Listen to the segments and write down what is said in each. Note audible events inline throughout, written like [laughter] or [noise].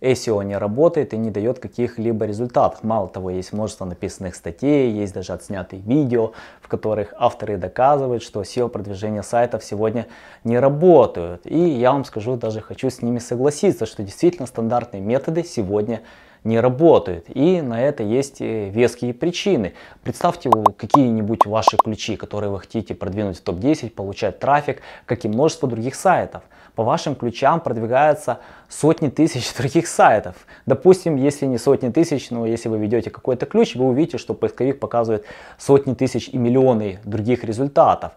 SEO не работает и не дает каких-либо результатов. Мало того, есть множество написанных статей, есть даже отснятые видео, в которых авторы доказывают, что SEO-продвижение сайтов сегодня не работают. И я вам скажу, даже хочу с ними согласиться, что действительно стандартные методы сегодня работают. И на это есть э, веские причины. Представьте какие-нибудь ваши ключи, которые вы хотите продвинуть в топ-10, получать трафик, как и множество других сайтов. По вашим ключам продвигаются сотни тысяч [laughs] других сайтов. Допустим, если не сотни тысяч, но если вы ведете какой-то ключ, вы увидите, что поисковик показывает сотни тысяч и миллионы других результатов.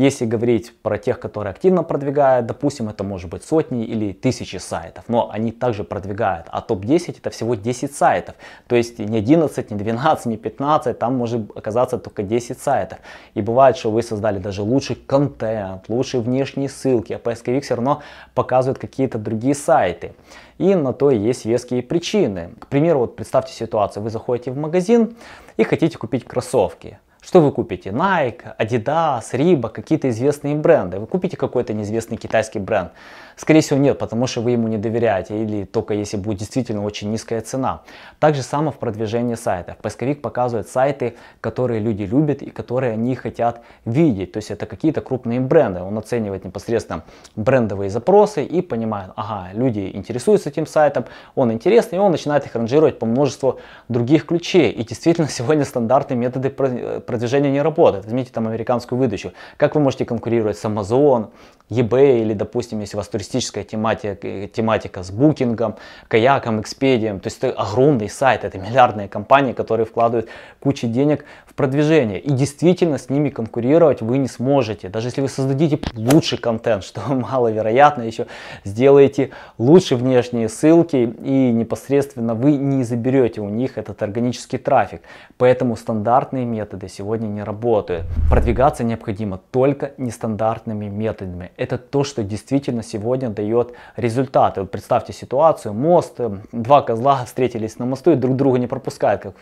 Если говорить про тех, которые активно продвигают, допустим, это может быть сотни или тысячи сайтов, но они также продвигают, а топ-10 это всего 10 сайтов, то есть не 11, не 12, не 15, там может оказаться только 10 сайтов. И бывает, что вы создали даже лучший контент, лучшие внешние ссылки, а поисковик все равно показывает какие-то другие сайты. И на то есть веские причины. К примеру, вот представьте ситуацию, вы заходите в магазин и хотите купить кроссовки. Что вы купите? Nike, Adidas, Reebok, какие-то известные бренды. Вы купите какой-то неизвестный китайский бренд. Скорее всего нет, потому что вы ему не доверяете или только если будет действительно очень низкая цена. Так же само в продвижении сайтов. Поисковик показывает сайты, которые люди любят и которые они хотят видеть. То есть это какие-то крупные бренды. Он оценивает непосредственно брендовые запросы и понимает, ага, люди интересуются этим сайтом, он интересный, и он начинает их ранжировать по множеству других ключей. И действительно [laughs] сегодня стандартные методы продвижения не работают. Возьмите там американскую выдачу. Как вы можете конкурировать с Amazon, eBay или, допустим, если у вас туристическая тематика, тематика с букингом, каяком, экспедием. То есть это огромный сайт, это миллиардные компании, которые вкладывают кучу денег в продвижение. И действительно с ними конкурировать вы не сможете. Даже если вы создадите лучший контент, [laughs] что маловероятно, еще сделаете лучше внешние ссылки и непосредственно вы не заберете у них этот органический трафик. Поэтому стандартные методы сегодня не работают. Продвигаться необходимо только нестандартными методами это то, что действительно сегодня дает результаты. Вот представьте ситуацию, мост, э, два козла встретились на мосту и друг друга не пропускают, как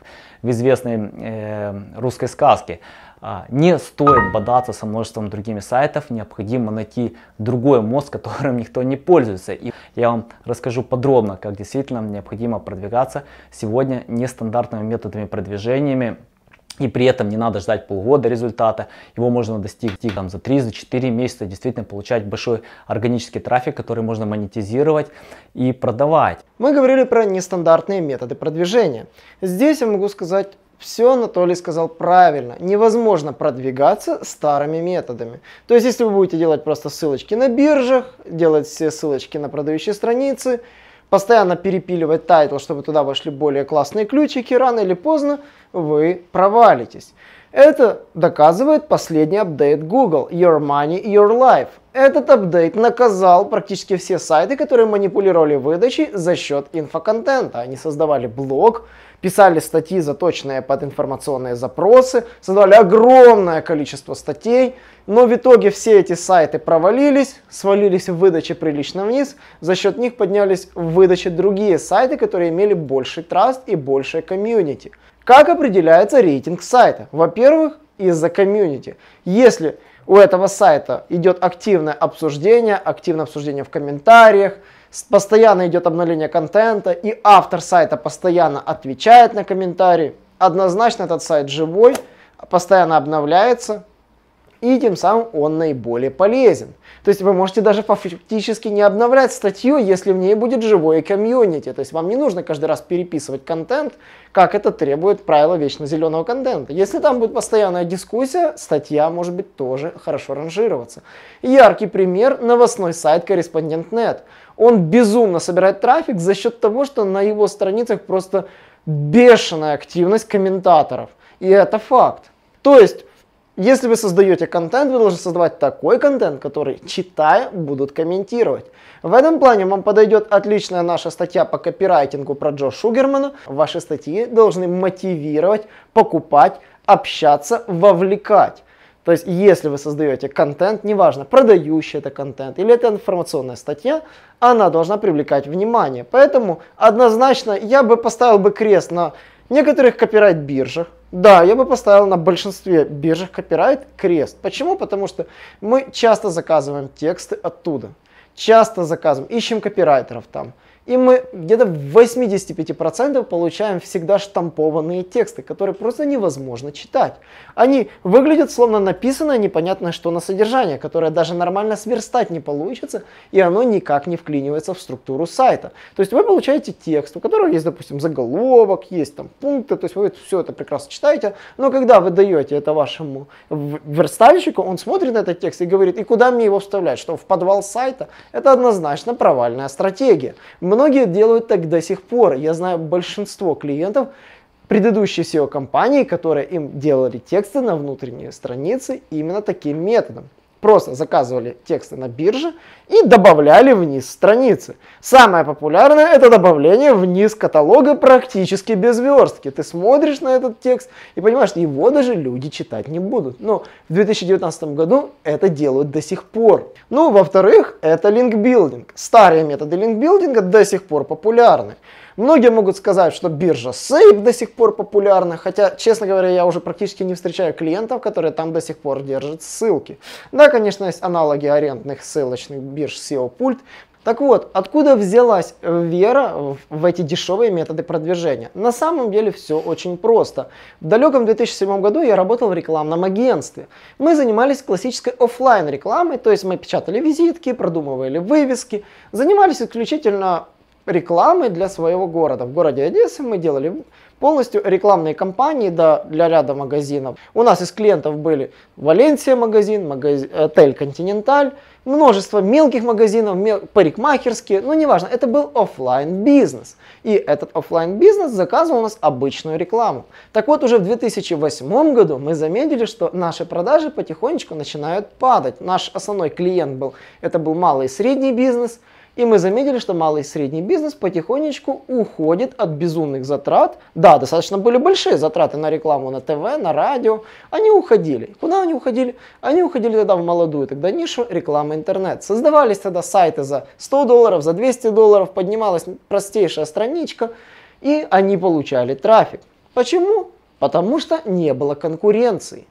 в известной э, русской сказке. А, не стоит бодаться со множеством другими сайтов, необходимо найти другой мост, которым никто не пользуется. И я вам расскажу подробно, как действительно необходимо продвигаться сегодня нестандартными методами продвижениями и при этом не надо ждать полгода результата, его можно достигнуть там, за 3-4 месяца, действительно получать большой органический трафик, который можно монетизировать и продавать. Мы говорили про нестандартные методы продвижения. Здесь я могу сказать все Анатолий сказал правильно. Невозможно продвигаться старыми методами. То есть, если вы будете делать просто ссылочки на биржах, делать все ссылочки на продающие страницы, постоянно перепиливать тайтл, чтобы туда вошли более классные ключики, рано или поздно вы провалитесь. Это доказывает последний апдейт Google Your Money, Your Life. Этот апдейт наказал практически все сайты, которые манипулировали выдачей за счет инфоконтента. Они создавали блог, писали статьи, заточенные под информационные запросы, создавали огромное количество статей, но в итоге все эти сайты провалились, свалились в выдаче прилично вниз, за счет них поднялись в выдаче другие сайты, которые имели больший траст и большее комьюнити. Как определяется рейтинг сайта? Во-первых, из-за комьюнити. Если у этого сайта идет активное обсуждение, активное обсуждение в комментариях, постоянно идет обновление контента, и автор сайта постоянно отвечает на комментарии, однозначно этот сайт живой, постоянно обновляется, и тем самым он наиболее полезен. То есть вы можете даже фактически не обновлять статью, если в ней будет живое комьюнити. То есть вам не нужно каждый раз переписывать контент, как это требует правила вечно зеленого контента. Если там будет постоянная дискуссия, статья может быть тоже хорошо ранжироваться. Яркий пример – новостной сайт Корреспондент.нет. Он безумно собирает трафик за счет того, что на его страницах просто бешеная активность комментаторов. И это факт. То есть если вы создаете контент, вы должны создавать такой контент, который, читая, будут комментировать. В этом плане вам подойдет отличная наша статья по копирайтингу про Джо Шугермана. Ваши статьи должны мотивировать покупать общаться, вовлекать. То есть, если вы создаете контент, неважно, продающий это контент или это информационная статья, она должна привлекать внимание. Поэтому однозначно я бы поставил бы крест на некоторых копирайт-биржах. Да, я бы поставил на большинстве биржах копирайт крест. Почему? Потому что мы часто заказываем тексты оттуда. Часто заказываем, ищем копирайтеров там. И мы где-то в 85% получаем всегда штампованные тексты, которые просто невозможно читать. Они выглядят словно написанное непонятное что на содержание, которое даже нормально сверстать не получится, и оно никак не вклинивается в структуру сайта. То есть вы получаете текст, у которого есть, допустим, заголовок, есть там пункты, то есть вы все это прекрасно читаете, но когда вы даете это вашему верстальщику, он смотрит на этот текст и говорит, и куда мне его вставлять, что в подвал сайта? Это однозначно провальная стратегия. Многие делают так до сих пор. Я знаю большинство клиентов, предыдущие SEO-компании, которые им делали тексты на внутренние страницы именно таким методом. Просто заказывали тексты на бирже и добавляли вниз страницы. Самое популярное это добавление вниз каталога практически без верстки. Ты смотришь на этот текст и понимаешь, что его даже люди читать не будут. Но в 2019 году это делают до сих пор. Ну, во-вторых, это линкбилдинг. Старые методы линкбилдинга до сих пор популярны. Многие могут сказать, что биржа Safe до сих пор популярна, хотя, честно говоря, я уже практически не встречаю клиентов, которые там до сих пор держат ссылки. Да, конечно, есть аналоги арендных ссылочных бирж SEO Pult, так вот, откуда взялась вера в эти дешевые методы продвижения? На самом деле все очень просто. В далеком 2007 году я работал в рекламном агентстве. Мы занимались классической офлайн рекламой, то есть мы печатали визитки, продумывали вывески, занимались исключительно рекламы для своего города. В городе Одессы мы делали полностью рекламные кампании да, для ряда магазинов. У нас из клиентов были Валенсия магазин, магазин отель Континенталь, множество мелких магазинов, мел, парикмахерские, ну неважно, это был офлайн бизнес. И этот офлайн бизнес заказывал у нас обычную рекламу. Так вот, уже в 2008 году мы заметили, что наши продажи потихонечку начинают падать. Наш основной клиент был, это был малый и средний бизнес – и мы заметили, что малый и средний бизнес потихонечку уходит от безумных затрат. Да, достаточно были большие затраты на рекламу на ТВ, на радио. Они уходили. Куда они уходили? Они уходили тогда в молодую тогда нишу рекламы интернет. Создавались тогда сайты за 100 долларов, за 200 долларов, поднималась простейшая страничка, и они получали трафик. Почему? Потому что не было конкуренции.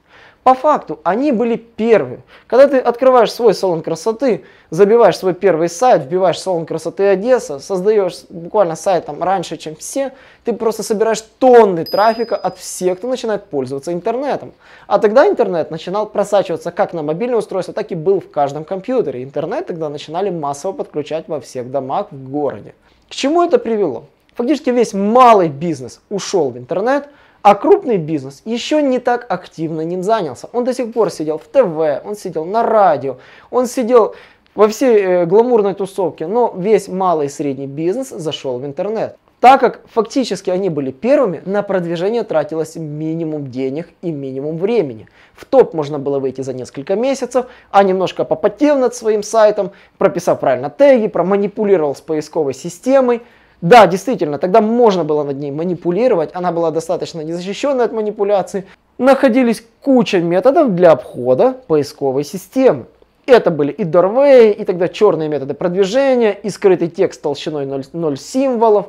По факту они были первые. Когда ты открываешь свой салон красоты, забиваешь свой первый сайт, вбиваешь салон красоты Одесса, создаешь буквально сайт там раньше, чем все, ты просто собираешь тонны трафика от всех, кто начинает пользоваться интернетом. А тогда интернет начинал просачиваться как на мобильное устройство, так и был в каждом компьютере. Интернет тогда начинали массово подключать во всех домах в городе. К чему это привело? Фактически весь малый бизнес ушел в интернет, а крупный бизнес еще не так активно ним занялся. Он до сих пор сидел в ТВ, он сидел на радио, он сидел во всей э, гламурной тусовке, но весь малый и средний бизнес зашел в интернет. Так как фактически они были первыми, на продвижение тратилось минимум денег и минимум времени. В топ можно было выйти за несколько месяцев, а немножко попотев над своим сайтом, прописав правильно теги, проманипулировал с поисковой системой, да, действительно, тогда можно было над ней манипулировать, она была достаточно незащищенной от манипуляций. Находились куча методов для обхода поисковой системы. Это были и doorway, и тогда черные методы продвижения, и скрытый текст толщиной 0, 0 символов.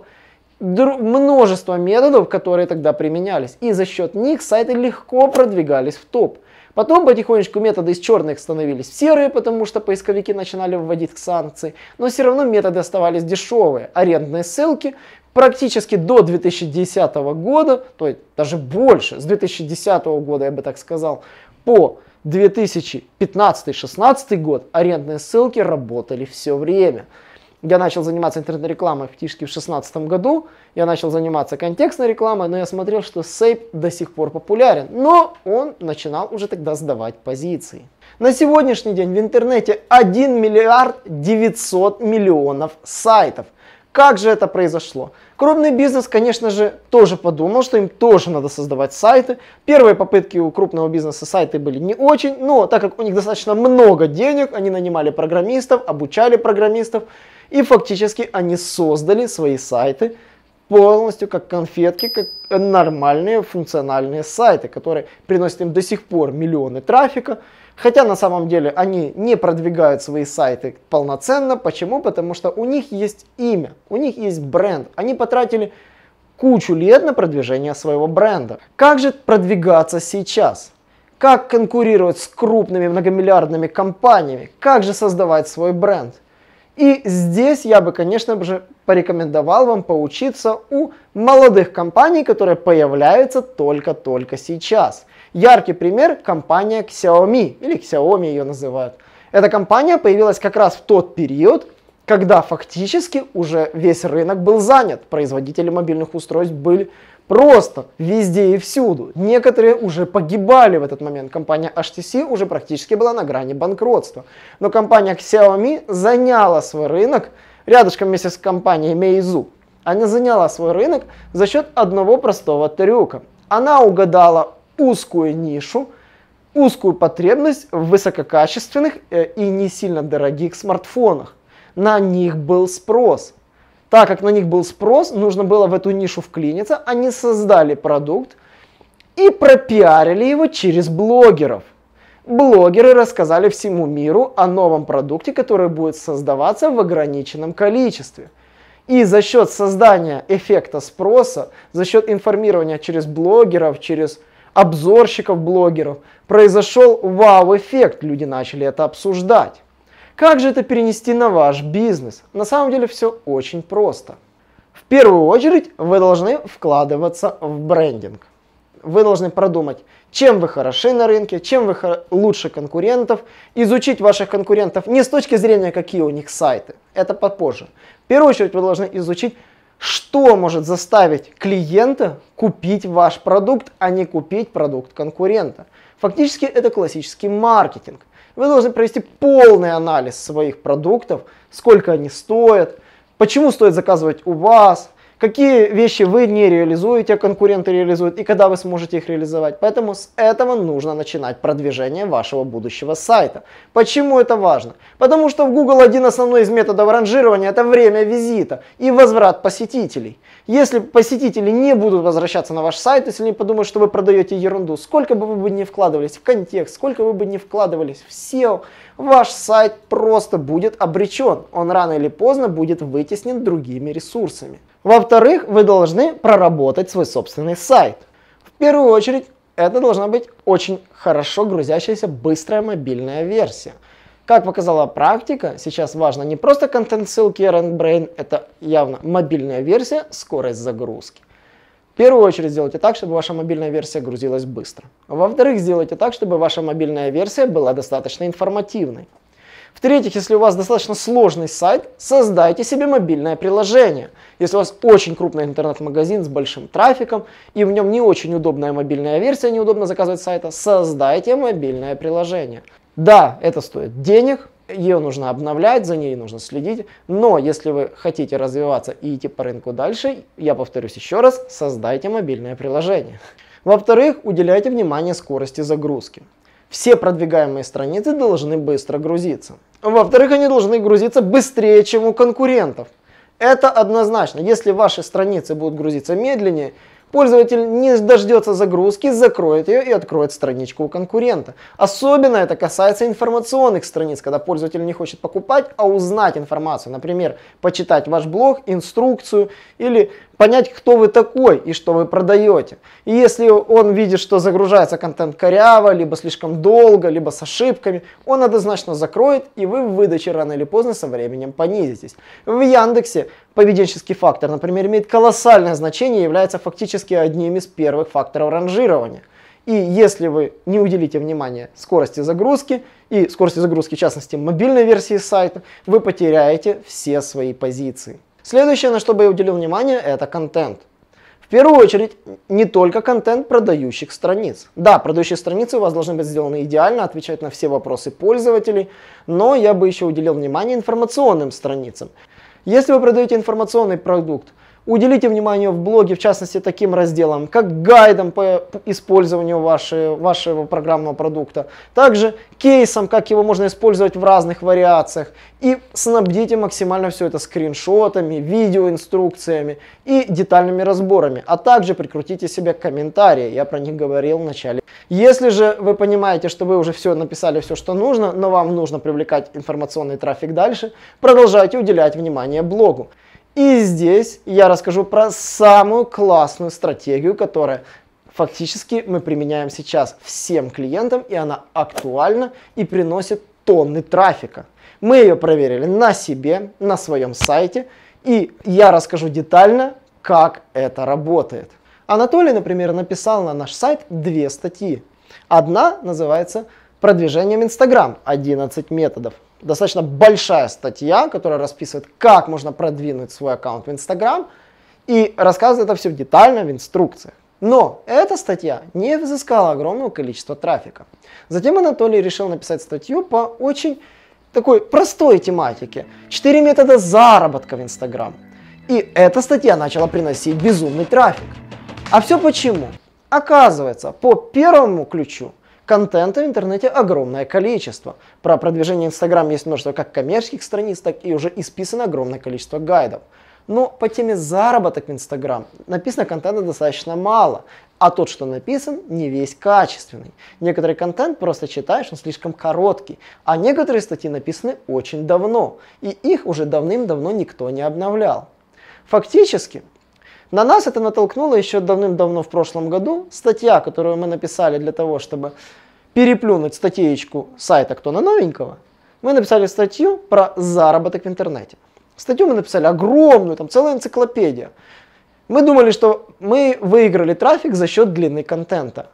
Множество методов, которые тогда применялись. И за счет них сайты легко продвигались в топ. Потом потихонечку методы из черных становились в серые, потому что поисковики начинали вводить санкции. Но все равно методы оставались дешевые. Арендные ссылки практически до 2010 года, то есть даже больше, с 2010 года я бы так сказал, по 2015-2016 год арендные ссылки работали все время я начал заниматься интернет-рекламой фактически в 2016 году. Я начал заниматься контекстной рекламой, но я смотрел, что Сейп до сих пор популярен. Но он начинал уже тогда сдавать позиции. На сегодняшний день в интернете 1 миллиард 900 миллионов сайтов. Как же это произошло? Крупный бизнес, конечно же, тоже подумал, что им тоже надо создавать сайты. Первые попытки у крупного бизнеса сайты были не очень, но так как у них достаточно много денег, они нанимали программистов, обучали программистов, и фактически они создали свои сайты полностью как конфетки, как нормальные функциональные сайты, которые приносят им до сих пор миллионы трафика, Хотя на самом деле они не продвигают свои сайты полноценно. Почему? Потому что у них есть имя, у них есть бренд. Они потратили кучу лет на продвижение своего бренда. Как же продвигаться сейчас? Как конкурировать с крупными многомиллиардными компаниями? Как же создавать свой бренд? И здесь я бы, конечно же, порекомендовал вам поучиться у молодых компаний, которые появляются только-только сейчас. Яркий пример – компания Xiaomi, или Xiaomi ее называют. Эта компания появилась как раз в тот период, когда фактически уже весь рынок был занят. Производители мобильных устройств были просто везде и всюду. Некоторые уже погибали в этот момент. Компания HTC уже практически была на грани банкротства. Но компания Xiaomi заняла свой рынок рядышком вместе с компанией Meizu. Она заняла свой рынок за счет одного простого трюка. Она угадала узкую нишу, узкую потребность в высококачественных э, и не сильно дорогих смартфонах. На них был спрос. Так как на них был спрос, нужно было в эту нишу вклиниться, они создали продукт и пропиарили его через блогеров. Блогеры рассказали всему миру о новом продукте, который будет создаваться в ограниченном количестве. И за счет создания эффекта спроса, за счет информирования через блогеров, через обзорщиков, блогеров, произошел вау-эффект, люди начали это обсуждать. Как же это перенести на ваш бизнес? На самом деле все очень просто. В первую очередь вы должны вкладываться в брендинг. Вы должны продумать, чем вы хороши на рынке, чем вы лучше конкурентов, изучить ваших конкурентов не с точки зрения, какие у них сайты, это попозже. В первую очередь вы должны изучить, что может заставить клиента купить ваш продукт, а не купить продукт конкурента? Фактически это классический маркетинг. Вы должны провести полный анализ своих продуктов, сколько они стоят, почему стоит заказывать у вас, какие вещи вы не реализуете, а конкуренты реализуют, и когда вы сможете их реализовать. Поэтому с этого нужно начинать продвижение вашего будущего сайта. Почему это важно? Потому что в Google один основной из методов ранжирования это время визита и возврат посетителей. Если посетители не будут возвращаться на ваш сайт, если они подумают, что вы продаете ерунду, сколько бы вы бы не вкладывались в контекст, сколько вы бы не вкладывались в SEO, ваш сайт просто будет обречен. Он рано или поздно будет вытеснен другими ресурсами. Во-вторых, вы должны проработать свой собственный сайт. В первую очередь, это должна быть очень хорошо грузящаяся быстрая мобильная версия. Как показала практика, сейчас важно не просто контент-ссылки RandBrain, это явно мобильная версия, скорость загрузки. В первую очередь сделайте так, чтобы ваша мобильная версия грузилась быстро. Во-вторых, сделайте так, чтобы ваша мобильная версия была достаточно информативной. В-третьих, если у вас достаточно сложный сайт, создайте себе мобильное приложение. Если у вас очень крупный интернет-магазин с большим трафиком и в нем не очень удобная мобильная версия, неудобно заказывать сайта, создайте мобильное приложение. Да, это стоит денег, ее нужно обновлять, за ней нужно следить, но если вы хотите развиваться и идти по рынку дальше, я повторюсь еще раз, создайте мобильное приложение. Во-вторых, уделяйте внимание скорости загрузки. Все продвигаемые страницы должны быстро грузиться. Во-вторых, они должны грузиться быстрее, чем у конкурентов. Это однозначно. Если ваши страницы будут грузиться медленнее, Пользователь не дождется загрузки, закроет ее и откроет страничку у конкурента. Особенно это касается информационных страниц, когда пользователь не хочет покупать, а узнать информацию. Например, почитать ваш блог, инструкцию или понять, кто вы такой и что вы продаете. И если он видит, что загружается контент коряво, либо слишком долго, либо с ошибками, он однозначно закроет, и вы в выдаче рано или поздно со временем понизитесь. В Яндексе поведенческий фактор, например, имеет колоссальное значение и является фактически одним из первых факторов ранжирования. И если вы не уделите внимания скорости загрузки и скорости загрузки, в частности, мобильной версии сайта, вы потеряете все свои позиции. Следующее, на что бы я уделил внимание, это контент. В первую очередь, не только контент продающих страниц. Да, продающие страницы у вас должны быть сделаны идеально, отвечать на все вопросы пользователей, но я бы еще уделил внимание информационным страницам. Если вы продаете информационный продукт, Уделите внимание в блоге, в частности, таким разделам, как гайдам по использованию вашей, вашего программного продукта, также кейсом, как его можно использовать в разных вариациях, и снабдите максимально все это скриншотами, видеоинструкциями и детальными разборами, а также прикрутите себе комментарии, я про них говорил в начале. Если же вы понимаете, что вы уже все написали, все, что нужно, но вам нужно привлекать информационный трафик дальше, продолжайте уделять внимание блогу. И здесь я расскажу про самую классную стратегию, которая фактически мы применяем сейчас всем клиентам, и она актуальна и приносит тонны трафика. Мы ее проверили на себе, на своем сайте, и я расскажу детально, как это работает. Анатолий, например, написал на наш сайт две статьи. Одна называется «Продвижением Инстаграм. 11 методов» достаточно большая статья, которая расписывает, как можно продвинуть свой аккаунт в Instagram и рассказывает это все детально в инструкциях. Но эта статья не взыскала огромного количества трафика. Затем Анатолий решил написать статью по очень такой простой тематике. Четыре метода заработка в Instagram. И эта статья начала приносить безумный трафик. А все почему? Оказывается, по первому ключу Контента в интернете огромное количество. Про продвижение Инстаграм есть множество как коммерческих страниц, так и уже исписано огромное количество гайдов. Но по теме заработок в Инстаграм написано контента достаточно мало, а тот, что написан, не весь качественный. Некоторый контент просто читаешь, он слишком короткий, а некоторые статьи написаны очень давно, и их уже давным-давно никто не обновлял. Фактически, на нас это натолкнуло еще давным-давно в прошлом году статья, которую мы написали для того, чтобы переплюнуть статейку сайта «Кто на новенького». Мы написали статью про заработок в интернете. Статью мы написали огромную, там целая энциклопедия. Мы думали, что мы выиграли трафик за счет длины контента.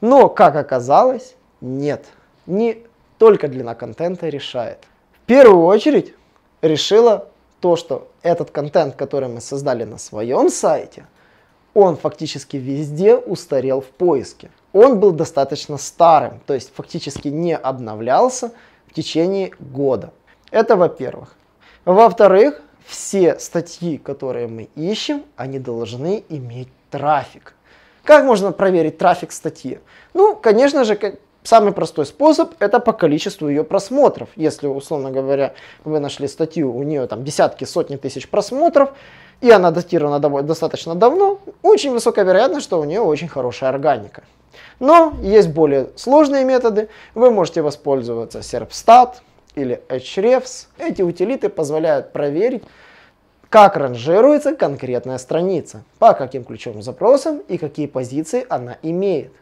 Но, как оказалось, нет. Не только длина контента решает. В первую очередь решила то, что этот контент, который мы создали на своем сайте, он фактически везде устарел в поиске. Он был достаточно старым, то есть фактически не обновлялся в течение года. Это во-первых. Во-вторых, все статьи, которые мы ищем, они должны иметь трафик. Как можно проверить трафик статьи? Ну, конечно же, Самый простой способ это по количеству ее просмотров. Если, условно говоря, вы нашли статью, у нее там десятки, сотни тысяч просмотров, и она датирована достаточно давно, очень высокая вероятность, что у нее очень хорошая органика. Но есть более сложные методы. Вы можете воспользоваться Serpstat или Hrefs. Эти утилиты позволяют проверить, как ранжируется конкретная страница, по каким ключевым запросам и какие позиции она имеет.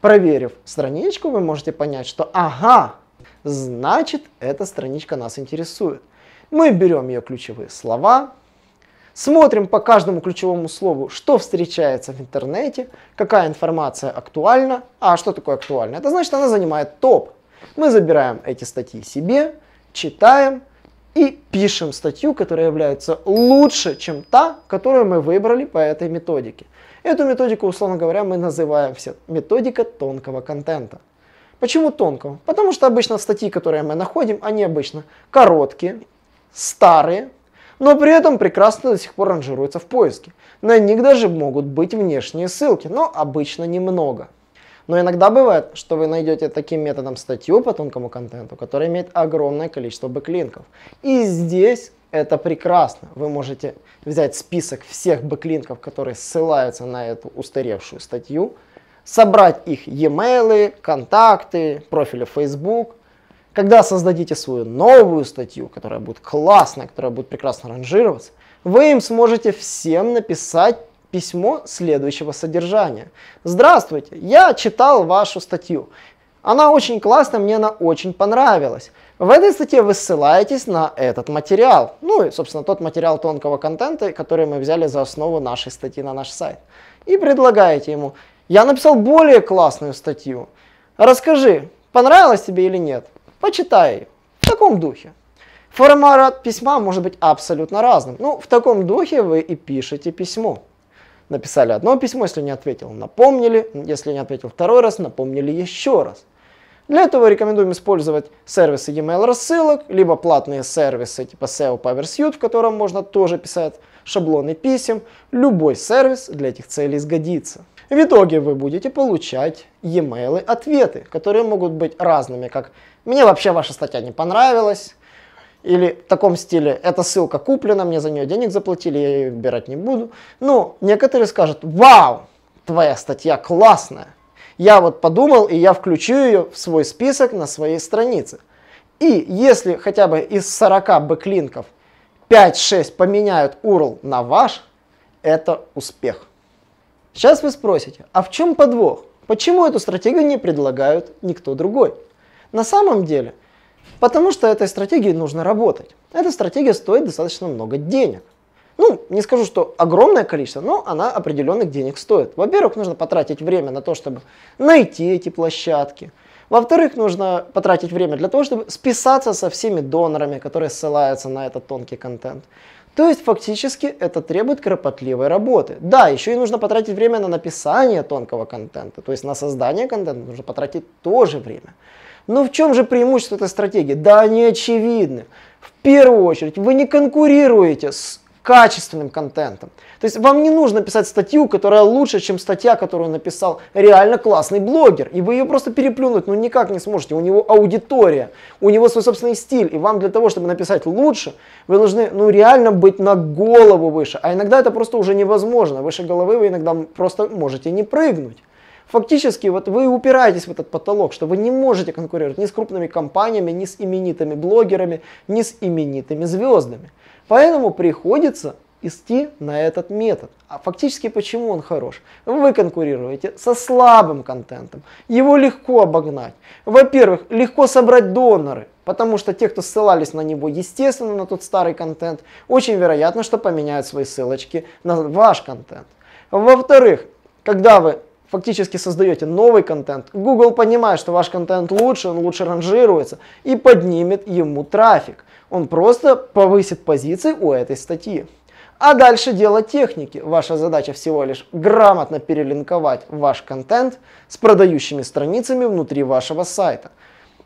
Проверив страничку, вы можете понять, что ага, значит эта страничка нас интересует. Мы берем ее ключевые слова, смотрим по каждому ключевому слову, что встречается в интернете, какая информация актуальна. А что такое актуально? Это значит, она занимает топ. Мы забираем эти статьи себе, читаем и пишем статью, которая является лучше, чем та, которую мы выбрали по этой методике. Эту методику, условно говоря, мы называем все методика тонкого контента. Почему тонкого? Потому что обычно статьи, которые мы находим, они обычно короткие, старые, но при этом прекрасно до сих пор ранжируются в поиске. На них даже могут быть внешние ссылки, но обычно немного. Но иногда бывает, что вы найдете таким методом статью по тонкому контенту, которая имеет огромное количество бэклинков. И здесь это прекрасно. Вы можете взять список всех бэклинков, которые ссылаются на эту устаревшую статью, собрать их e-mail, контакты, профили Facebook. Когда создадите свою новую статью, которая будет классная, которая будет прекрасно ранжироваться, вы им сможете всем написать письмо следующего содержания. Здравствуйте, я читал вашу статью. Она очень классная, мне она очень понравилась. В этой статье вы ссылаетесь на этот материал. Ну и, собственно, тот материал тонкого контента, который мы взяли за основу нашей статьи на наш сайт. И предлагаете ему, я написал более классную статью. Расскажи, понравилось тебе или нет? Почитай ее. В таком духе. Формат письма может быть абсолютно разным. Ну, в таком духе вы и пишете письмо. Написали одно письмо, если не ответил, напомнили. Если не ответил второй раз, напомнили еще раз. Для этого рекомендуем использовать сервисы e-mail рассылок, либо платные сервисы типа SEO PowerSuite, в котором можно тоже писать шаблоны писем, любой сервис для этих целей сгодится. В итоге вы будете получать e-mail ответы, которые могут быть разными, как «мне вообще ваша статья не понравилась», или в таком стиле «эта ссылка куплена, мне за нее денег заплатили, я ее выбирать не буду». Ну, некоторые скажут «вау, твоя статья классная, я вот подумал, и я включу ее в свой список на своей странице». И если хотя бы из 40 бэклинков 5-6 поменяют URL на ваш, это успех. Сейчас вы спросите, а в чем подвох? Почему эту стратегию не предлагают никто другой? На самом деле, потому что этой стратегией нужно работать. Эта стратегия стоит достаточно много денег. Ну, не скажу, что огромное количество, но она определенных денег стоит. Во-первых, нужно потратить время на то, чтобы найти эти площадки. Во-вторых, нужно потратить время для того, чтобы списаться со всеми донорами, которые ссылаются на этот тонкий контент. То есть фактически это требует кропотливой работы. Да, еще и нужно потратить время на написание тонкого контента, то есть на создание контента нужно потратить тоже время. Но в чем же преимущество этой стратегии? Да, они очевидны. В первую очередь, вы не конкурируете с качественным контентом. То есть вам не нужно писать статью, которая лучше, чем статья, которую написал реально классный блогер. И вы ее просто переплюнуть ну никак не сможете. У него аудитория, у него свой собственный стиль. И вам для того, чтобы написать лучше, вы должны ну реально быть на голову выше. А иногда это просто уже невозможно. Выше головы вы иногда просто можете не прыгнуть. Фактически вот вы упираетесь в этот потолок, что вы не можете конкурировать ни с крупными компаниями, ни с именитыми блогерами, ни с именитыми звездами. Поэтому приходится идти на этот метод. А фактически почему он хорош? Вы конкурируете со слабым контентом. Его легко обогнать. Во-первых, легко собрать доноры. Потому что те, кто ссылались на него, естественно, на тот старый контент, очень вероятно, что поменяют свои ссылочки на ваш контент. Во-вторых, когда вы фактически создаете новый контент, Google понимает, что ваш контент лучше, он лучше ранжируется и поднимет ему трафик. Он просто повысит позиции у этой статьи. А дальше дело техники. Ваша задача всего лишь грамотно перелинковать ваш контент с продающими страницами внутри вашего сайта.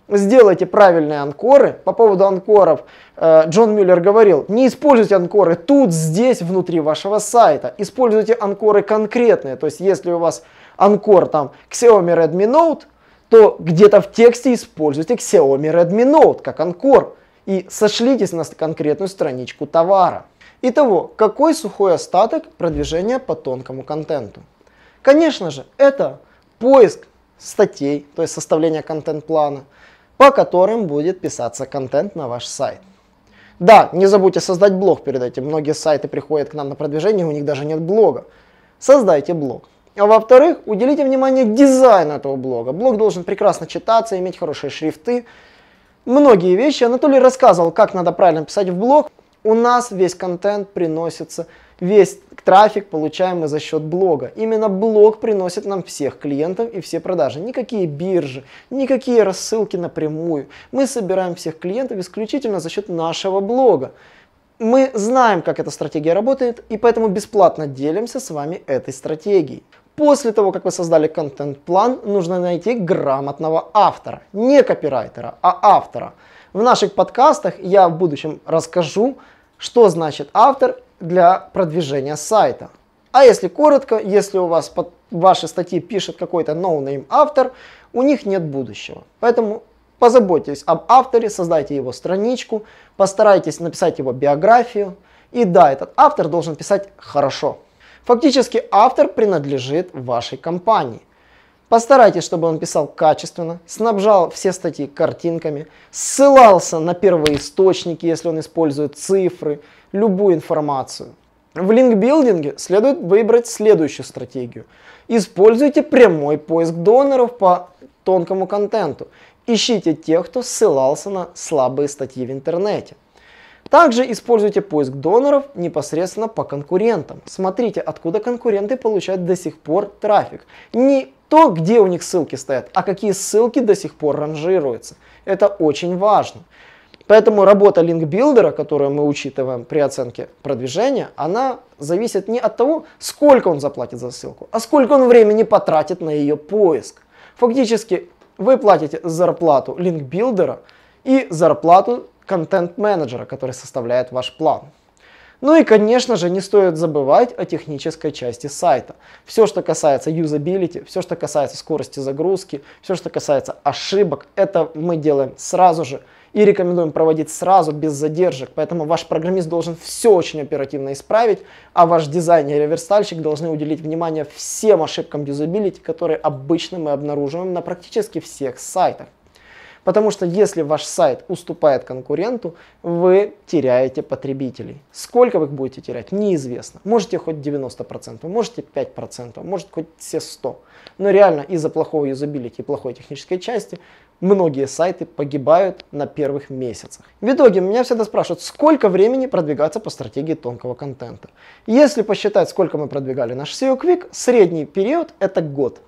Сделайте правильные анкоры. По поводу анкоров э, Джон Мюллер говорил, не используйте анкоры тут, здесь, внутри вашего сайта. Используйте анкоры конкретные. То есть, если у вас анкор там Xiaomi Redmi Note, то где-то в тексте используйте Xiaomi Redmi Note как анкор и сошлитесь на конкретную страничку товара. Итого, какой сухой остаток продвижения по тонкому контенту? Конечно же, это поиск статей, то есть составление контент-плана, по которым будет писаться контент на ваш сайт. Да, не забудьте создать блог перед этим. Многие сайты приходят к нам на продвижение, у них даже нет блога. Создайте блог. А во-вторых, уделите внимание дизайну этого блога. Блог должен прекрасно читаться, иметь хорошие шрифты, многие вещи. Анатолий рассказывал, как надо правильно писать в блог. У нас весь контент приносится, весь трафик получаемый за счет блога. Именно блог приносит нам всех клиентов и все продажи. Никакие биржи, никакие рассылки напрямую. Мы собираем всех клиентов исключительно за счет нашего блога. Мы знаем, как эта стратегия работает, и поэтому бесплатно делимся с вами этой стратегией. После того, как вы создали контент-план, нужно найти грамотного автора. Не копирайтера, а автора. В наших подкастах я в будущем расскажу, что значит автор для продвижения сайта. А если коротко, если у вас под ваши статьи пишет какой-то no-name автор, у них нет будущего. Поэтому позаботьтесь об авторе, создайте его страничку, постарайтесь написать его биографию. И да, этот автор должен писать хорошо. Фактически автор принадлежит вашей компании. Постарайтесь, чтобы он писал качественно, снабжал все статьи картинками, ссылался на первоисточники, если он использует цифры, любую информацию. В линкбилдинге следует выбрать следующую стратегию. Используйте прямой поиск доноров по тонкому контенту. Ищите тех, кто ссылался на слабые статьи в интернете. Также используйте поиск доноров непосредственно по конкурентам. Смотрите, откуда конкуренты получают до сих пор трафик. Не то, где у них ссылки стоят, а какие ссылки до сих пор ранжируются. Это очень важно. Поэтому работа линкбилдера, которую мы учитываем при оценке продвижения, она зависит не от того, сколько он заплатит за ссылку, а сколько он времени потратит на ее поиск. Фактически вы платите зарплату линкбилдера и зарплату контент-менеджера, который составляет ваш план. Ну и, конечно же, не стоит забывать о технической части сайта. Все, что касается юзабилити, все, что касается скорости загрузки, все, что касается ошибок, это мы делаем сразу же и рекомендуем проводить сразу, без задержек. Поэтому ваш программист должен все очень оперативно исправить, а ваш дизайнер и верстальщик должны уделить внимание всем ошибкам юзабилити, которые обычно мы обнаруживаем на практически всех сайтах. Потому что если ваш сайт уступает конкуренту, вы теряете потребителей. Сколько вы их будете терять, неизвестно. Можете хоть 90%, можете 5%, может хоть все 100%. Но реально из-за плохого юзабилити и плохой технической части многие сайты погибают на первых месяцах. В итоге меня всегда спрашивают, сколько времени продвигаться по стратегии тонкого контента. Если посчитать, сколько мы продвигали наш SEO Quick, средний период это год.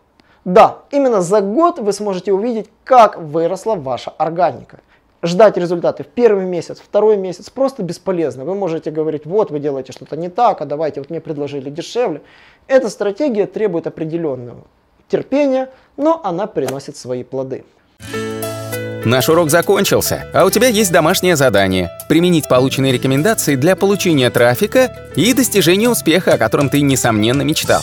Да, именно за год вы сможете увидеть, как выросла ваша органика. Ждать результаты в первый месяц, второй месяц просто бесполезно. Вы можете говорить, вот вы делаете что-то не так, а давайте, вот мне предложили дешевле. Эта стратегия требует определенного терпения, но она приносит свои плоды. Наш урок закончился, а у тебя есть домашнее задание – применить полученные рекомендации для получения трафика и достижения успеха, о котором ты, несомненно, мечтал.